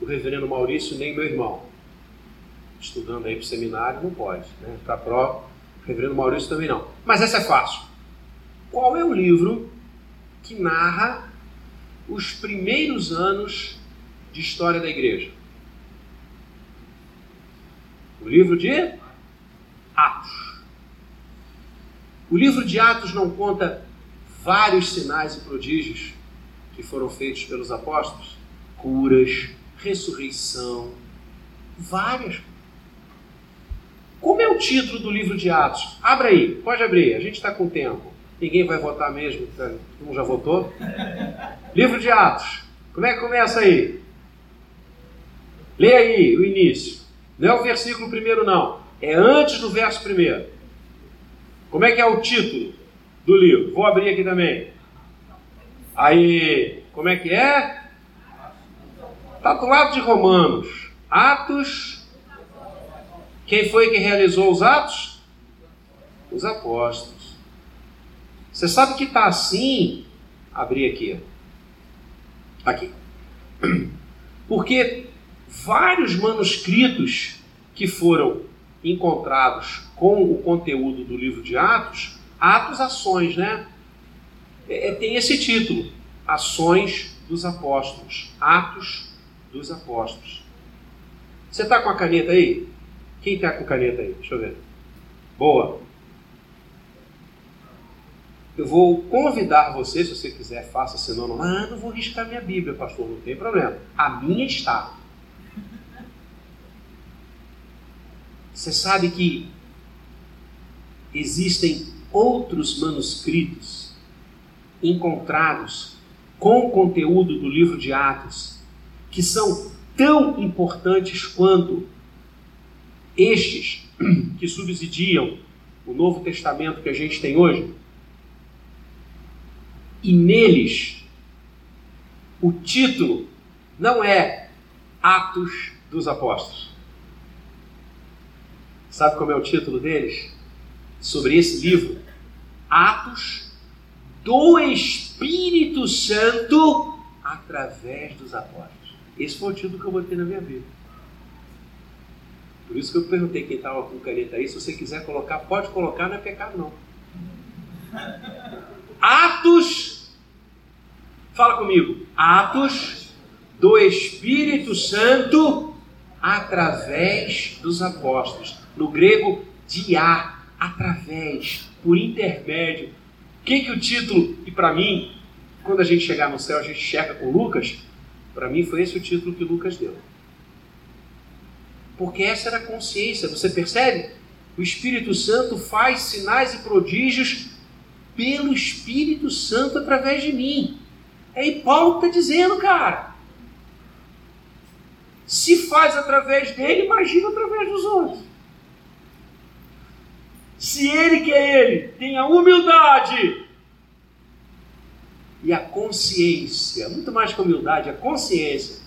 o reverendo Maurício nem meu irmão. Estudando aí para o seminário, não pode. Né? Para prova, o reverendo Maurício também não. Mas essa é fácil. Qual é o livro que narra os primeiros anos de história da igreja? O livro de Atos. O livro de Atos não conta vários sinais e prodígios que foram feitos pelos apóstolos? Curas, ressurreição, várias. Como é o título do livro de Atos? Abra aí, pode abrir, a gente está com tempo. Ninguém vai votar mesmo, tá? um já votou? livro de Atos, como é que começa aí? Lê aí o início. Não é o versículo primeiro, não. É antes do verso primeiro. Como é que é o título do livro? Vou abrir aqui também. Aí, como é que é? Está do lado de Romanos. Atos. Quem foi que realizou os atos? Os apóstolos. Você sabe que está assim? Abri aqui. Aqui. Porque vários manuscritos que foram encontrados com o conteúdo do livro de Atos, Atos Ações, né? É, tem esse título: Ações dos Apóstolos. Atos dos apóstolos. Você está com a caneta aí? Quem está com caneta aí? Deixa eu ver. Boa. Eu vou convidar você, se você quiser, faça, senão não. Ah, não vou riscar minha Bíblia, pastor, não tem problema. A minha está. Você sabe que existem outros manuscritos encontrados com o conteúdo do livro de Atos que são tão importantes quanto estes que subsidiam o Novo Testamento que a gente tem hoje. E neles, o título não é Atos dos Apóstolos. Sabe como é o título deles? Sobre esse livro? Atos do Espírito Santo através dos apóstolos. Esse foi o título que eu botei na minha vida. Por isso que eu perguntei quem estava com caneta aí. Se você quiser colocar, pode colocar, não é pecado não. Atos, fala comigo, Atos do Espírito Santo através dos apóstolos. No grego, dia, através, por intermédio. O que, que o título, e para mim, quando a gente chegar no céu, a gente checa com Lucas, para mim foi esse o título que Lucas deu. Porque essa era a consciência, você percebe? O Espírito Santo faz sinais e prodígios pelo Espírito Santo através de mim. É Paulo está dizendo, cara. Se faz através dele, imagina através dos outros. Se ele que é ele tem a humildade e a consciência, muito mais que a humildade, a consciência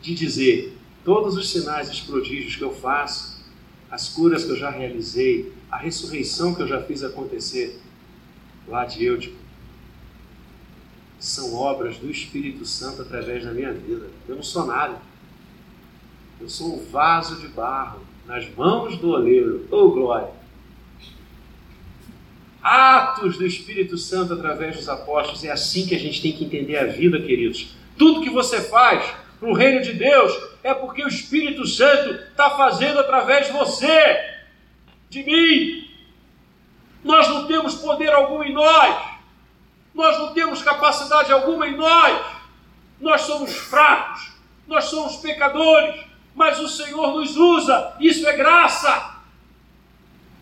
de dizer todos os sinais e os prodígios que eu faço, as curas que eu já realizei, a ressurreição que eu já fiz acontecer lá de Eutico, são obras do Espírito Santo através da minha vida. Eu não sou nada. Eu sou um vaso de barro nas mãos do oleiro. Oh, glória! Atos do Espírito Santo através dos apóstolos. É assim que a gente tem que entender a vida, queridos. Tudo que você faz para o reino de Deus é porque o Espírito Santo está fazendo através de você, de mim. Nós não temos poder algum em nós, nós não temos capacidade alguma em nós, nós somos fracos, nós somos pecadores, mas o Senhor nos usa, isso é graça.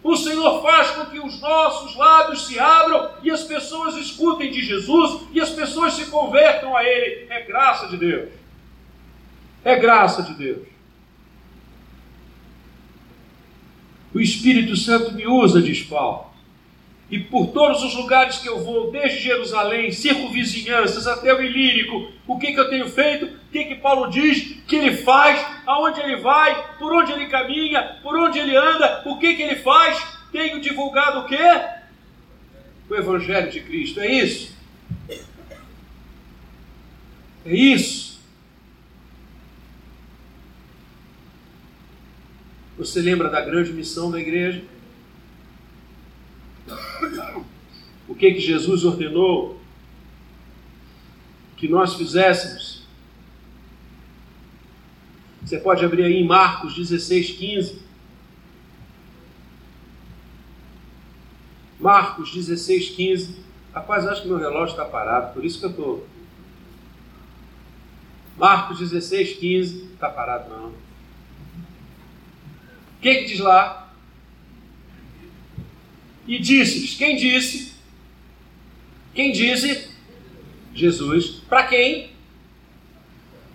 O Senhor faz com que os nossos lábios se abram e as pessoas escutem de Jesus e as pessoas se convertam a Ele. É graça de Deus. É graça de Deus. O Espírito Santo me usa, diz Paulo. E por todos os lugares que eu vou, desde Jerusalém, circunvizinhanças até o Ilírico, o que, que eu tenho feito? O que, que Paulo diz que ele faz? Aonde ele vai? Por onde ele caminha? Por onde ele anda? O que, que ele faz? Tenho divulgado o quê? O Evangelho de Cristo. É isso? É isso. Você lembra da grande missão da igreja? O que que Jesus ordenou que nós fizéssemos? Você pode abrir aí em Marcos 16, 15. Marcos 16, 15. Rapaz, acho que meu relógio está parado, por isso que eu estou. Marcos 16, 15. Está parado, não. O que, que diz lá? E disse-lhes: Quem disse? Quem disse? Jesus. Para quem?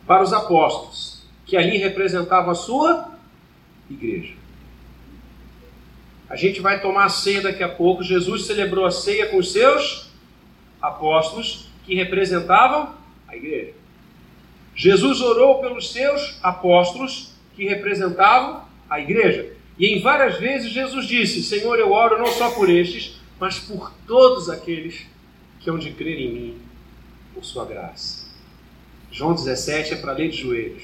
Para os apóstolos, que ali representavam a sua igreja. A gente vai tomar a ceia daqui a pouco. Jesus celebrou a ceia com os seus apóstolos, que representavam a igreja. Jesus orou pelos seus apóstolos, que representavam a igreja. E em várias vezes Jesus disse: Senhor, eu oro não só por estes, mas por todos aqueles que hão de crer em mim, por sua graça. João 17 é para ler de joelhos.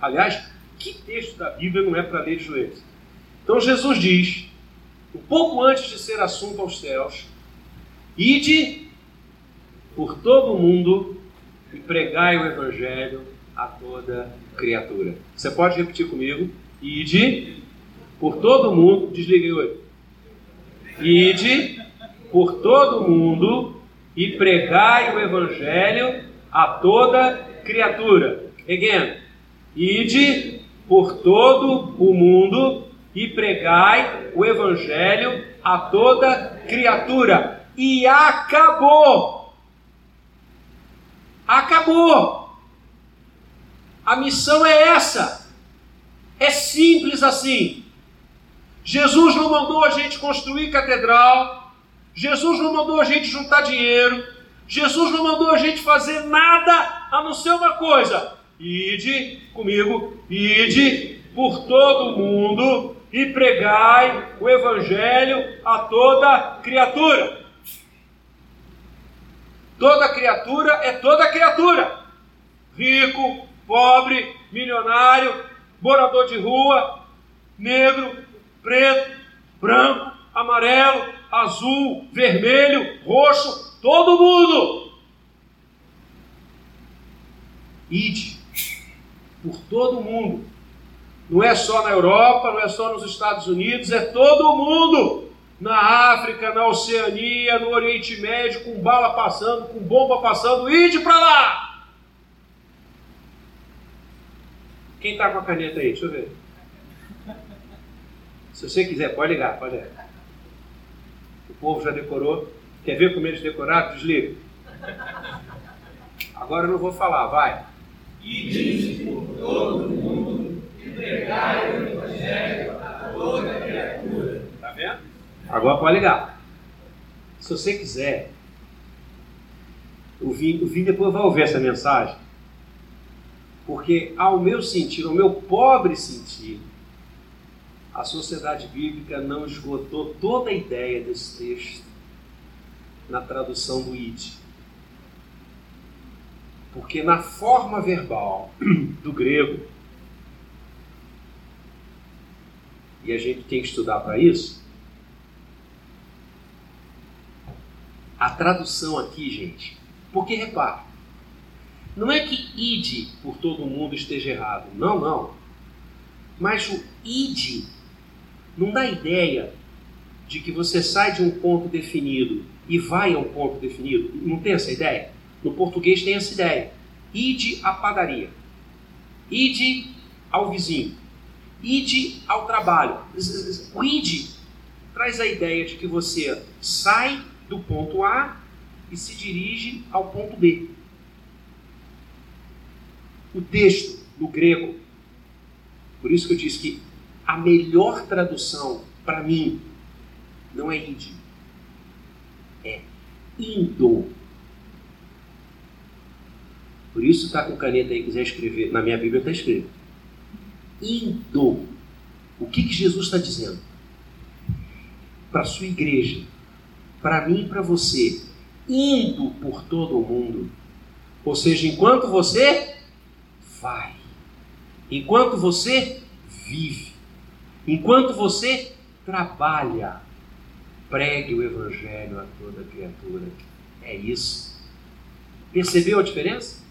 Aliás, que texto da Bíblia não é para ler de joelhos? Então Jesus diz, um pouco antes de ser assunto aos céus, ide por todo o mundo e pregai o Evangelho a toda criatura. Você pode repetir comigo? Ide por todo mundo, desliguei o Ide por todo mundo e pregai o evangelho a toda criatura. Again. Ide por todo o mundo e pregai o evangelho a toda criatura. E acabou. Acabou. A missão é essa. É simples assim. Jesus não mandou a gente construir catedral, Jesus não mandou a gente juntar dinheiro, Jesus não mandou a gente fazer nada a não ser uma coisa: ide comigo, ide por todo o mundo e pregai o evangelho a toda criatura. Toda criatura é toda criatura. Rico, pobre, milionário, morador de rua, negro, preto, branco, amarelo, azul, vermelho, roxo, todo mundo. Ide por todo mundo. Não é só na Europa, não é só nos Estados Unidos, é todo mundo. Na África, na Oceania, no Oriente Médio, com bala passando, com bomba passando, ide para lá. Quem está com a caneta aí? Deixa eu ver. Se você quiser, pode ligar, pode ligar. O povo já decorou. Quer ver como eles decoraram? Desliga. Agora eu não vou falar, vai. E diz por todo mundo e pregai o Evangelho a toda criatura. Tá vendo? Agora pode ligar. Se você quiser, o Vim, o Vim depois vai ouvir essa mensagem. Porque, ao meu sentir, ao meu pobre sentir, a sociedade bíblica não esgotou toda a ideia desse texto na tradução do id. Porque na forma verbal do grego, e a gente tem que estudar para isso, a tradução aqui, gente, porque repara, não é que ide por todo mundo esteja errado, não, não. Mas o ide não dá ideia de que você sai de um ponto definido e vai a um ponto definido. Não tem essa ideia? No português tem essa ideia. Ide à padaria. Ide ao vizinho. Ide ao trabalho. O ide traz a ideia de que você sai do ponto A e se dirige ao ponto B. O texto no grego, por isso que eu disse que a melhor tradução para mim, não é id, é indo. Por isso está com caneta aí, quiser escrever. Na minha Bíblia está escrito. Indo. O que, que Jesus está dizendo? Para a sua igreja, para mim e para você, indo por todo o mundo. Ou seja, enquanto você vai, enquanto você vive, enquanto você trabalha, pregue o Evangelho a toda criatura. É isso. Percebeu a diferença?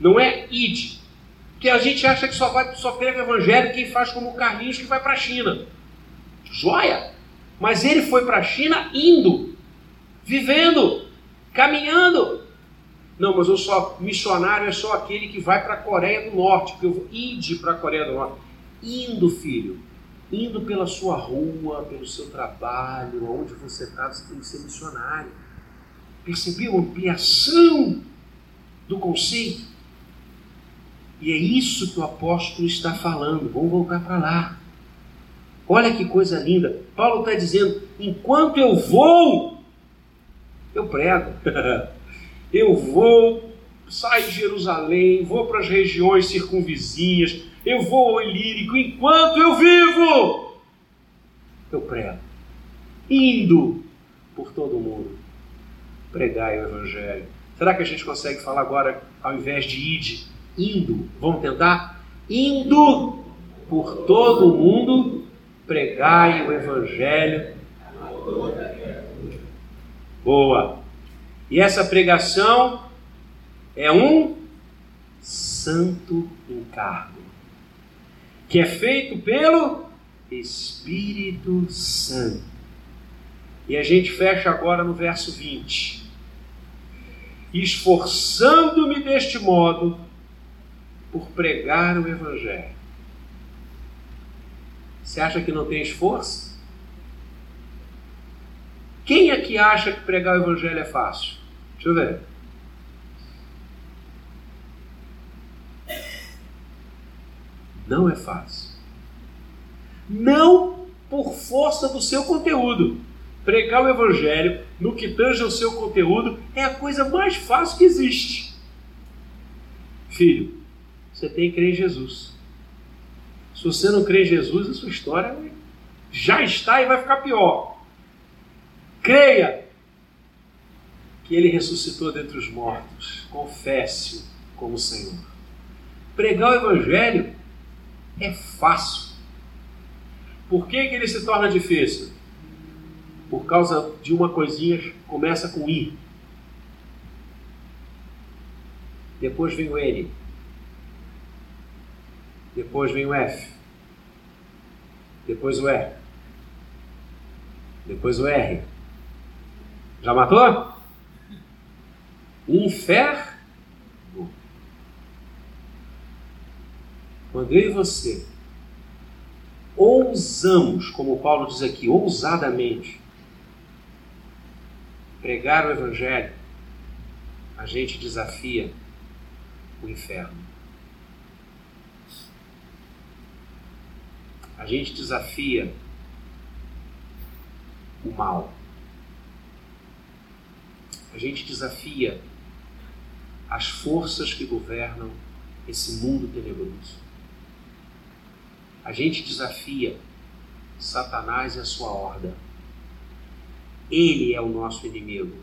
Não é id. Que a gente acha que só, vai, só prega o Evangelho quem faz como o Carlinhos que vai para a China. Joia! Mas ele foi para a China indo, vivendo, caminhando. Não, mas eu só missionário é só aquele que vai para a Coreia do Norte, que eu vou ide para a Coreia do Norte. Indo, filho, indo pela sua rua, pelo seu trabalho, onde você está, você tem que ser missionário. Percebeu a ampliação do conceito? E é isso que o apóstolo está falando. Vamos voltar para lá. Olha que coisa linda. Paulo está dizendo: enquanto eu vou, eu prego. eu vou, saio de Jerusalém, vou para as regiões circunvizinhas, eu vou ao Ilírico, enquanto eu vivo, eu prego. Indo por todo o mundo, pregar o Evangelho. Será que a gente consegue falar agora, ao invés de ide, indo? Vamos tentar? Indo por todo o mundo, pregai o Evangelho. Boa. E essa pregação é um santo encargo, que é feito pelo Espírito Santo. E a gente fecha agora no verso 20. Esforçando-me deste modo por pregar o Evangelho. Você acha que não tem esforço? Quem é que acha que pregar o Evangelho é fácil? Deixa eu ver. Não é fácil. Não por força do seu conteúdo. Pregar o Evangelho no que tange ao seu conteúdo é a coisa mais fácil que existe. Filho, você tem que crer em Jesus. Se você não crê em Jesus, a sua história já está e vai ficar pior. Creia que ele ressuscitou dentre os mortos. Confesse-o como Senhor. Pregar o Evangelho é fácil. Por que, que ele se torna difícil? Por causa de uma coisinha que começa com I. Depois vem o N. Depois vem o F. Depois o E. Depois o R. Já matou? Inferno. Quando eu e você ousamos, como Paulo diz aqui, ousadamente, pregar o Evangelho, a gente desafia o inferno. A gente desafia o mal. A gente desafia as forças que governam esse mundo tenebroso. A gente desafia Satanás e a sua horda. Ele é o nosso inimigo.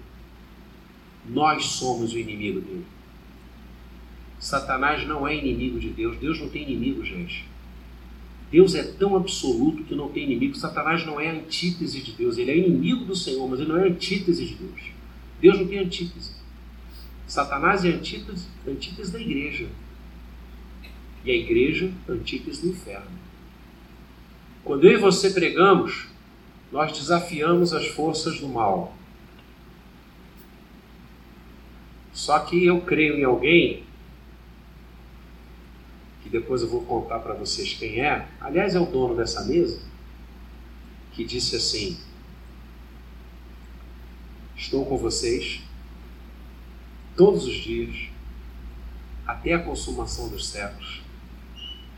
Nós somos o inimigo dele. Satanás não é inimigo de Deus. Deus não tem inimigo, gente. Deus é tão absoluto que não tem inimigo. Satanás não é antítese de Deus. Ele é inimigo do Senhor, mas ele não é antítese de Deus. Deus não tem antítese. Satanás é antítese, antítese da igreja. E a igreja, antítese do inferno. Quando eu e você pregamos, nós desafiamos as forças do mal. Só que eu creio em alguém, que depois eu vou contar para vocês quem é, aliás, é o dono dessa mesa, que disse assim: Estou com vocês todos os dias, até a consumação dos séculos,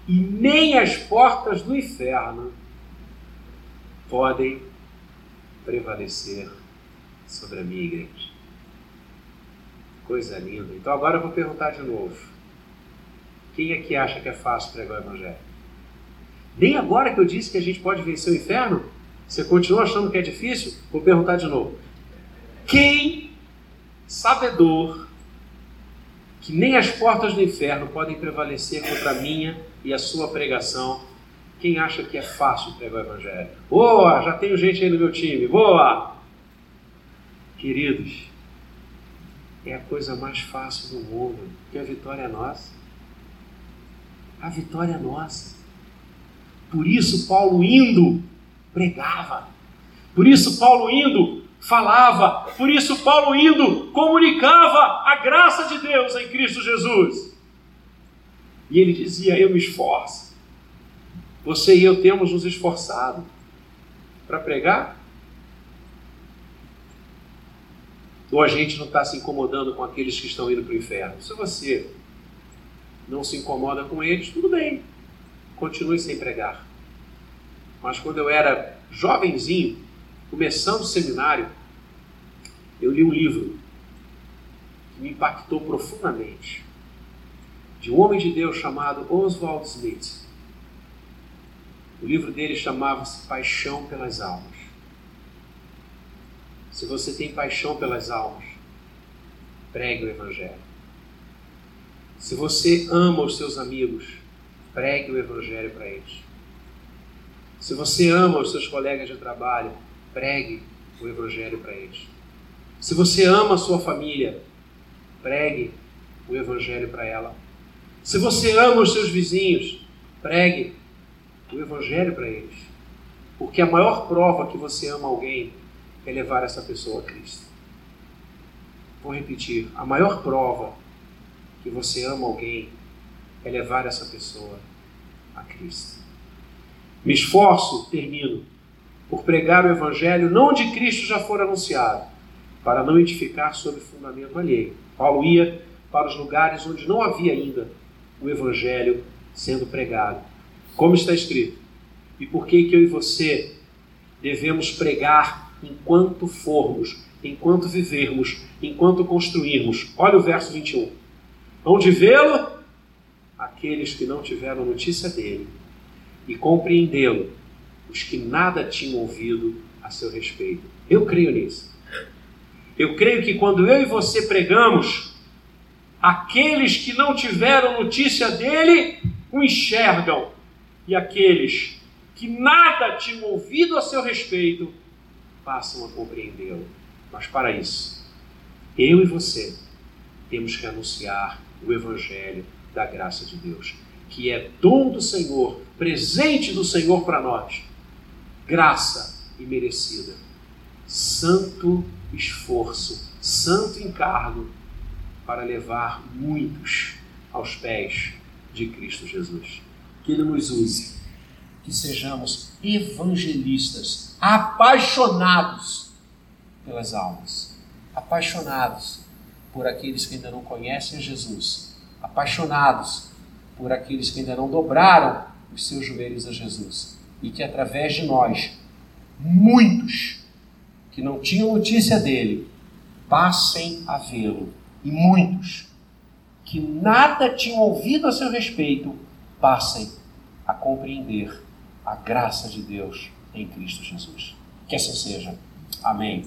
e nem as portas do inferno podem prevalecer sobre a minha igreja. Coisa linda. Então agora eu vou perguntar de novo. Quem é que acha que é fácil pregar o Evangelho? Nem agora que eu disse que a gente pode vencer o inferno? Você continua achando que é difícil? Vou perguntar de novo. Quem, sabedor, que nem as portas do inferno podem prevalecer contra a minha e a sua pregação, quem acha que é fácil pregar o Evangelho? Boa! Já tenho gente aí no meu time. Boa! Queridos, é a coisa mais fácil do mundo, porque a vitória é nossa. A vitória é nossa. Por isso, Paulo indo, pregava. Por isso, Paulo indo, falava. Por isso, Paulo indo, comunicava a graça de Deus em Cristo Jesus. E ele dizia: Eu me esforço. Você e eu temos nos esforçado para pregar? Ou a gente não está se incomodando com aqueles que estão indo para o inferno? Se você não se incomoda com eles, tudo bem, continue sem pregar. Mas quando eu era jovenzinho, começando o seminário, eu li um livro que me impactou profundamente, de um homem de Deus chamado Oswald Smith. O livro dele chamava-se Paixão pelas Almas. Se você tem paixão pelas almas, pregue o Evangelho. Se você ama os seus amigos, pregue o Evangelho para eles. Se você ama os seus colegas de trabalho, pregue o Evangelho para eles. Se você ama a sua família, pregue o Evangelho para ela. Se você ama os seus vizinhos, pregue o Evangelho para eles. Porque a maior prova que você ama alguém é levar essa pessoa a Cristo. Vou repetir: a maior prova que você ama alguém é levar essa pessoa a Cristo. Me esforço, termino, por pregar o Evangelho não onde Cristo já for anunciado, para não edificar sobre fundamento alheio. Paulo ia para os lugares onde não havia ainda o Evangelho sendo pregado. Como está escrito? E por que, que eu e você devemos pregar enquanto formos, enquanto vivermos, enquanto construirmos. Olha o verso 21. Onde vê-lo? Aqueles que não tiveram notícia dele, e compreendê-lo, os que nada tinham ouvido a seu respeito. Eu creio nisso. Eu creio que quando eu e você pregamos, aqueles que não tiveram notícia dele o enxergam, e aqueles que nada tinham ouvido a seu respeito passam a compreendê-lo. Mas para isso, eu e você temos que anunciar o Evangelho da graça de Deus, que é dom do Senhor, presente do Senhor para nós, graça imerecida, santo esforço, santo encargo para levar muitos aos pés de Cristo Jesus. Que Ele nos use, que sejamos evangelistas apaixonados pelas almas, apaixonados por aqueles que ainda não conhecem Jesus, apaixonados por aqueles que ainda não dobraram os seus joelhos a Jesus e que através de nós, muitos que não tinham notícia dele, passem a vê-lo e muitos que nada tinham ouvido a seu respeito passem a compreender a graça de Deus em Cristo Jesus. Que assim seja. Amém.